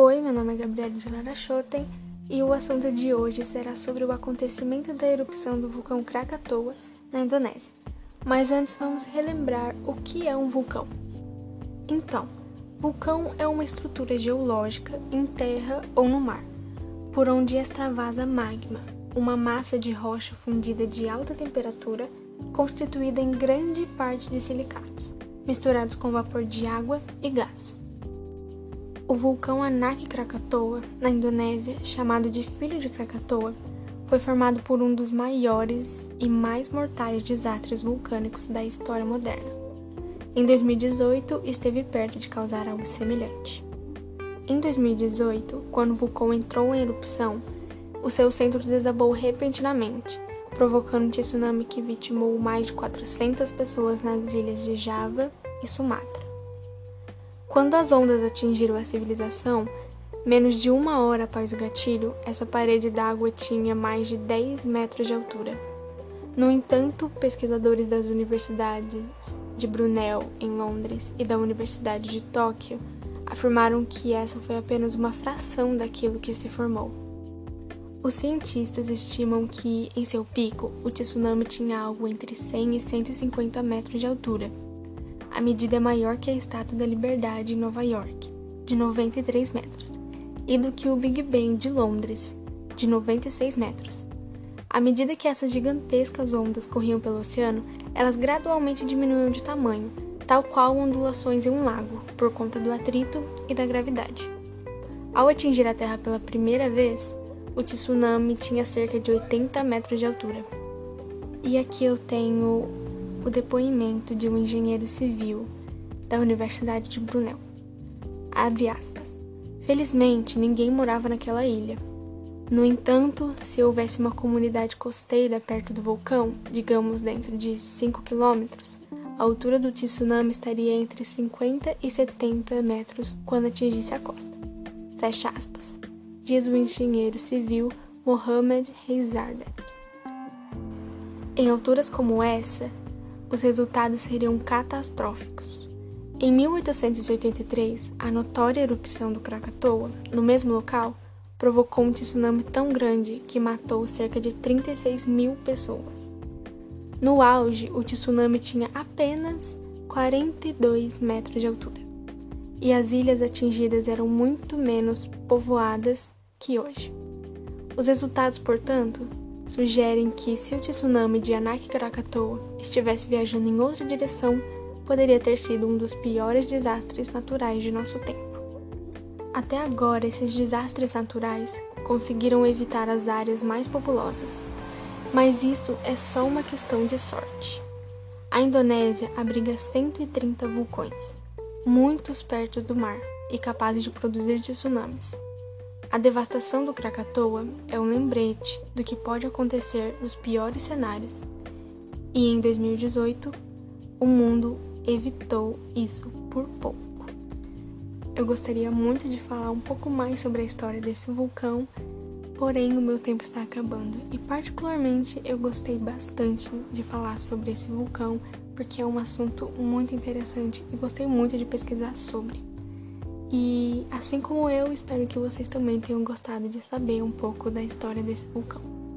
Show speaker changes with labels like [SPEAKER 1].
[SPEAKER 1] Oi, meu nome é Gabriela de Lara Schotten e o assunto de hoje será sobre o acontecimento da erupção do vulcão Krakatoa na Indonésia. Mas antes vamos relembrar o que é um vulcão. Então, vulcão é uma estrutura geológica em terra ou no mar, por onde extravasa magma, uma massa de rocha fundida de alta temperatura constituída em grande parte de silicatos, misturados com vapor de água e gás. O vulcão Anak Krakatoa, na Indonésia, chamado de Filho de Krakatoa, foi formado por um dos maiores e mais mortais desastres vulcânicos da história moderna. Em 2018, esteve perto de causar algo semelhante. Em 2018, quando o vulcão entrou em erupção, o seu centro desabou repentinamente, provocando um tsunami que vitimou mais de 400 pessoas nas ilhas de Java e Sumatra. Quando as ondas atingiram a civilização, menos de uma hora após o gatilho, essa parede d'água tinha mais de 10 metros de altura. No entanto, pesquisadores das universidades de Brunel, em Londres, e da Universidade de Tóquio afirmaram que essa foi apenas uma fração daquilo que se formou. Os cientistas estimam que, em seu pico, o tsunami tinha algo entre 100 e 150 metros de altura a medida é maior que a Estátua da Liberdade em Nova York, de 93 metros, e do que o Big Ben de Londres, de 96 metros. À medida que essas gigantescas ondas corriam pelo oceano, elas gradualmente diminuíam de tamanho, tal qual ondulações em um lago, por conta do atrito e da gravidade. Ao atingir a Terra pela primeira vez, o tsunami tinha cerca de 80 metros de altura. E aqui eu tenho o depoimento de um engenheiro civil da Universidade de Brunel. Abre aspas. Felizmente, ninguém morava naquela ilha. No entanto, se houvesse uma comunidade costeira perto do vulcão, digamos dentro de 5 quilômetros, a altura do tsunami estaria entre 50 e 70 metros quando atingisse a costa. Fecha aspas. Diz o engenheiro civil Mohamed Reizardet. Em alturas como essa, os resultados seriam catastróficos. Em 1883, a notória erupção do Krakatoa, no mesmo local, provocou um tsunami tão grande que matou cerca de 36 mil pessoas. No auge, o tsunami tinha apenas 42 metros de altura, e as ilhas atingidas eram muito menos povoadas que hoje. Os resultados, portanto, sugerem que se o tsunami de Anak Krakatoa estivesse viajando em outra direção, poderia ter sido um dos piores desastres naturais de nosso tempo. Até agora, esses desastres naturais conseguiram evitar as áreas mais populosas, mas isso é só uma questão de sorte. A Indonésia abriga 130 vulcões, muitos perto do mar e capazes de produzir tsunamis. A devastação do Krakatoa é um lembrete do que pode acontecer nos piores cenários. E em 2018, o mundo evitou isso por pouco. Eu gostaria muito de falar um pouco mais sobre a história desse vulcão, porém o meu tempo está acabando. E particularmente eu gostei bastante de falar sobre esse vulcão, porque é um assunto muito interessante e gostei muito de pesquisar sobre. E assim como eu, espero que vocês também tenham gostado de saber um pouco da história desse vulcão.